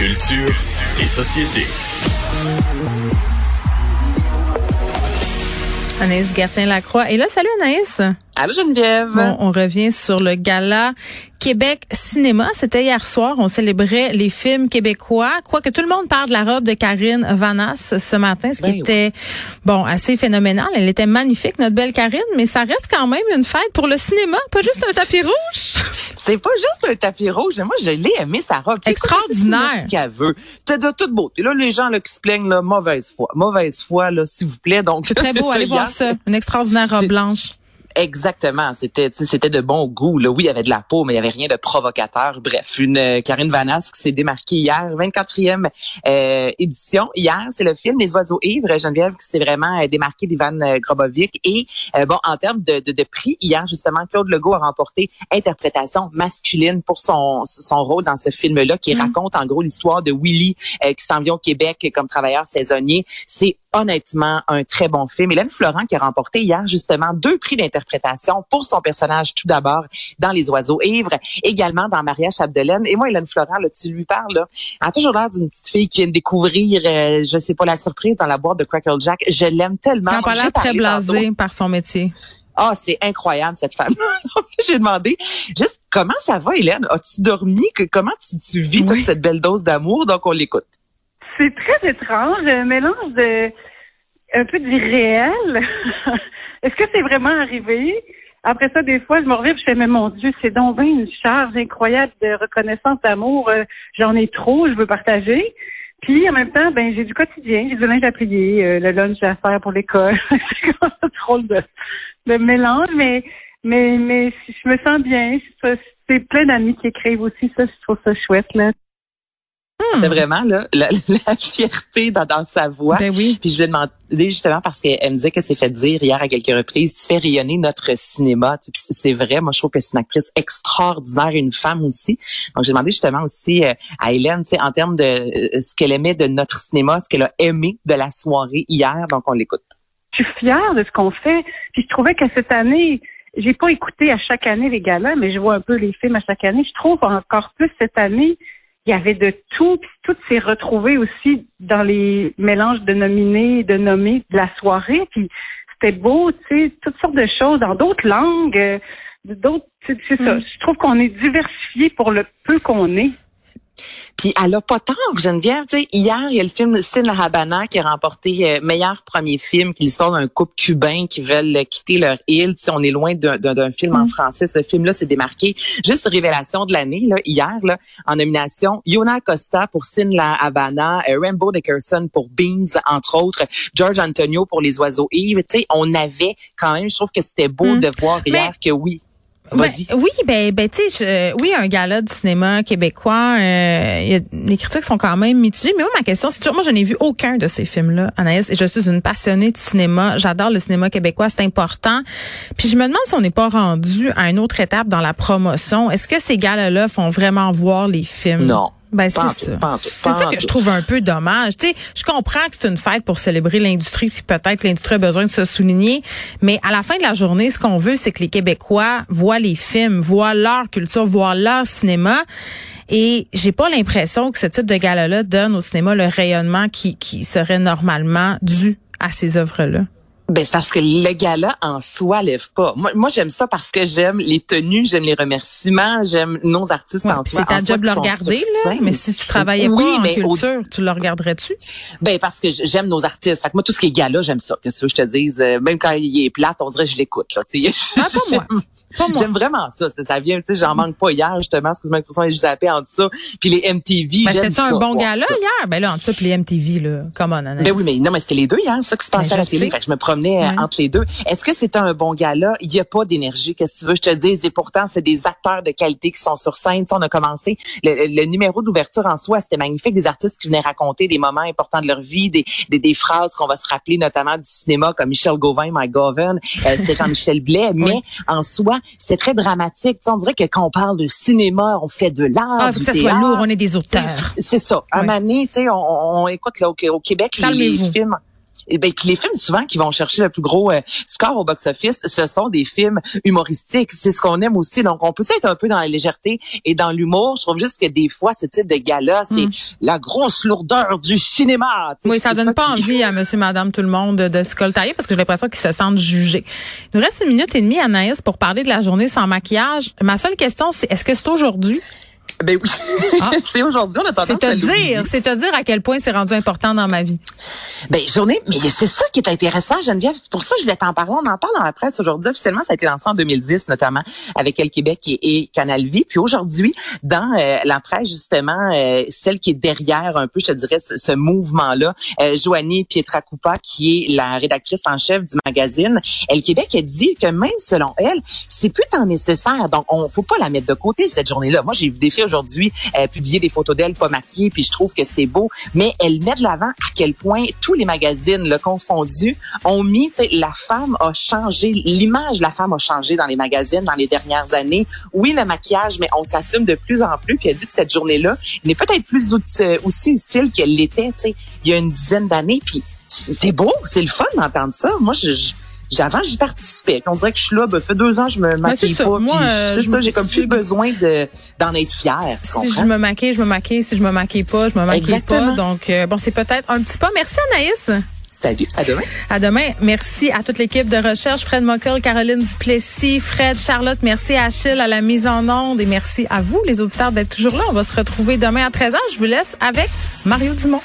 Culture et société. Anaïs Gertin-Lacroix. Et là, salut Anaïs. Allô Geneviève? Bon, on revient sur le gala Québec Cinéma. C'était hier soir. On célébrait les films québécois. Quoique tout le monde parle de la robe de Karine Vanas ce matin, ce qui Ben était, bon, assez phénoménal. Elle était magnifique, notre belle Karine, mais ça reste quand même une fête pour le cinéma, pas juste un tapis rouge. C'est pas juste un tapis rouge. Moi, je l'ai aimé, sa robe. Extraordinaire. qu'elle veut. C'était de toute beauté. Là, les gens là, qui se plaignent, là, mauvaise foi. Mauvaise foi, là, s'il vous plaît. Donc, C'est très beau. Allez voir ça. Une extraordinaire robe blanche. Exactement. C'était, c'était de bon goût. Là. Oui, il y avait de la peau, mais il y avait rien de provocateur. Bref, une euh, Karine Vanas qui s'est démarquée hier, 24e euh, édition. Hier, c'est le film Les Oiseaux ivres. Geneviève qui s'est vraiment euh, démarquée d'Ivan euh, Grobovic. Et euh, bon, en termes de, de, de prix, hier justement, Claude Legault a remporté interprétation masculine pour son son rôle dans ce film-là, qui raconte en gros l'histoire de Willy euh, qui s'en vient au Québec comme travailleur saisonnier. C'est honnêtement un très bon film. Hélène Florent qui a remporté hier justement deux prix d'interprétation pour son personnage tout d'abord dans Les Oiseaux ivres, également dans Maria Chapdelaine. Et moi, Hélène Florent, là, tu lui parles, là, elle a toujours l'air d'une petite fille qui vient de découvrir, euh, je sais pas, la surprise dans la boîte de Crackle Jack. Je l'aime tellement. Elle a l'air très blasée par son métier. Ah, c'est incroyable cette femme. J'ai demandé juste comment ça va, Hélène? As-tu dormi? Que comment tu, tu vis Oui. toute cette belle dose d'amour? Donc on l'écoute. C'est très étrange, un mélange de un peu d'irréel. Est-ce que c'est vraiment arrivé? Après ça, des fois, je me reviens je fais, mais mon Dieu, c'est donc bien une charge incroyable de reconnaissance d'amour. Euh, J'en ai trop, je veux partager. Puis en même temps, ben j'ai du quotidien, j'ai du linge à plier, euh, le lunch à faire pour l'école. c'est comme drôle de, de mélange, mais mais mais je me sens bien. C'est plein d'amis qui écrivent aussi ça, je trouve ça chouette là. C'est vraiment là, la, la fierté dans, dans sa voix. Ben oui. Puis je lui ai demandé justement parce qu'elle me disait qu'elle s'est fait dire hier à quelques reprises, tu fais rayonner notre cinéma. Tu sais, puis c'est vrai, moi je trouve que c'est une actrice extraordinaire, une femme aussi. Donc j'ai demandé justement aussi euh, à Hélène, tu sais, en termes de euh, ce qu'elle aimait de notre cinéma, ce qu'elle a aimé de la soirée hier. Donc on l'écoute. je suis fière de ce qu'on fait. Puis je trouvais que cette année, j'ai pas écouté à chaque année les galas, mais je vois un peu les films à chaque année. Je trouve encore plus cette année, il y avait de tout, puis tout s'est retrouvé aussi dans les mélanges de nominés, de nommés de la soirée. Puis c'était beau, tu sais, toutes sortes de choses dans d'autres langues, euh, d'autres, c'est c'est ça. Je trouve qu'on est diversifié pour le peu qu'on est. Puis elle a pas tort, Geneviève. Tu sais, hier, il y a le film Sin La Habana qui a remporté euh, meilleur premier film, qui l'histoire d'un couple cubain qui veulent euh, quitter leur île. Tu sais, on est loin d'un- film en français. Ce film-là s'est démarqué. Juste révélation de l'année, là, hier, là, en nomination, Yona Costa pour Sin La Habana, euh, Rainbow Dickerson pour Beans, entre autres, George Antonio pour Les Oiseaux Yves. Tu sais, on avait quand même, je trouve que c'était beau Mm. de voir Mais- hier que oui. Ben, oui, ben, ben tu sais, oui, un gala du cinéma québécois. euh, y a- les critiques sont quand même mitigées. Mais moi, ma question, c'est toujours, moi, je n'ai vu aucun de ces films-là, Anaïs. Et je suis une passionnée de cinéma. J'adore le cinéma québécois, c'est important. Puis je me demande si on n'est pas rendu à une autre étape dans la promotion. Est-ce que ces galas-là font vraiment voir les films? Non. Ben c'est ça. C'est ça que je trouve un peu dommage. Tu sais, je comprends que c'est une fête pour célébrer l'industrie, puis peut-être l'industrie a besoin de se souligner, mais à la fin de la journée, ce qu'on veut, c'est que les Québécois voient les films, voient leur culture, voient leur cinéma. Et j'ai pas l'impression que ce type de gala-là donne au cinéma le rayonnement qui, qui serait normalement dû à ces œuvres-là. Ben, c'est parce que le gala en soi lève pas. Moi, moi j'aime ça parce que j'aime les tenues, j'aime les remerciements, j'aime nos artistes Ouais, en c'est ta job qui le regarder, là. Mais si tu travaillais Oui, pas en mais au- culture, tu le regarderais-tu? Ben parce que j'aime nos artistes. Fait que moi tout ce qui est gala, j'aime ça. Que ça je te dise, euh, même quand il est plate, on dirait que je l'écoute là. Ah, pas moi. J'aime vraiment ça. Ça, ça vient, tu sais, j'en manque pas hier justement. Excuse-moi l'expression, j'ai zappé en ça. Puis les MTV, Ben, j'aime c'était ça. un bon ça. hier? Ben là, en dessous, puis les MTV, là. Come on. Ben oui, mais non, mais c'était les deux hier, ça qui se passait Ben, à la télé. Fait que je me promenais euh, Ouais. entre les deux. Est-ce que c'est un bon gala? Il n'y a pas d'énergie, qu'est-ce que tu veux, je te dise. Et pourtant, c'est des acteurs de qualité qui sont sur scène. Tu sais, on a commencé, le, le numéro d'ouverture en soi, c'était magnifique. Des artistes qui venaient raconter des moments importants de leur vie, des, des, des phrases qu'on va se rappeler, notamment du cinéma, comme Michel Gauvin, Mike Govan. Euh, c'était Jean-Michel Blais. Mais en soi, c'est très dramatique. Tu sais, on dirait que quand on parle de cinéma, on fait de l'art. Ah, faut que ça soit lourd, on est des auteurs. C'est ça. À un Ouais. moment donné, tu sais, on, on écoute là, au, au Québec les, films. Ben, les films souvent qui vont chercher le plus gros euh, score au box-office, ce sont des films humoristiques. C'est ce qu'on aime aussi. Donc, on peut être un peu dans la légèreté et dans l'humour? Je trouve juste que des fois, ce type de gala, c'est mm. la grosse lourdeur du cinéma. Oui, ça donne pas envie à monsieur, madame, tout le monde de, se coltailler parce que j'ai l'impression qu'ils se sentent jugés. Il nous reste une minute et demie, Anaïs, pour parler de la journée sans maquillage. Ma seule question, c'est est-ce que c'est aujourd'hui? Ben oui, ah. c'est aujourd'hui, on a tendance C'est te dire, c'est te dire à quel point c'est rendu important dans ma vie. Ben journée, mais c'est ça qui est intéressant, Geneviève. C'est pour ça que je vais t'en parler. On en parle dans la presse aujourd'hui. Officiellement, ça a été lancé en 2010, notamment avec El Québec et, Canal Vie. Puis aujourd'hui, dans euh, la presse justement, euh, celle qui est derrière un peu, je te dirais, ce, mouvement-là, euh, Joanie Pietracupa, qui est la rédactrice en chef du magazine El Québec, a dit que même selon elle, c'est plus tant nécessaire. Donc, on faut pas la mettre de côté cette journée-là. Moi, j'ai vu des filles euh, publier des photos d'elle pas maquillée, puis je trouve que c'est beau. Mais elle met de l'avant à quel point tous les magazines, le confondu, ont mis, la femme a changé, l'image de la femme a changé dans les magazines dans les dernières années. Oui, le maquillage, mais on s'assume de plus en plus. Puis elle dit que cette journée-là n'est peut-être plus aussi utile qu'elle l'était, il y a une dizaine d'années. Puis c'est beau, c'est le fun d'entendre ça. Moi, je avant, j'y participais. On dirait que je suis là, ben, fait deux ans, je me maquille pas. Moi, euh, c'est ça, j'ai comme plus besoin de d'en être fière. Si je me maquille, je me maquille. Si je me maquille pas, je me maquille pas. Donc, euh, bon, c'est peut-être un petit pas. Merci Anaïs. Salut, à demain. À demain. Merci à toute l'équipe de recherche, Fred Mockel, Caroline Duplessis, Fred, Charlotte, merci à Achille à la mise en onde et merci à vous, les auditeurs, d'être toujours là. On va se retrouver demain à 13h. Je vous laisse avec Mario Dumont.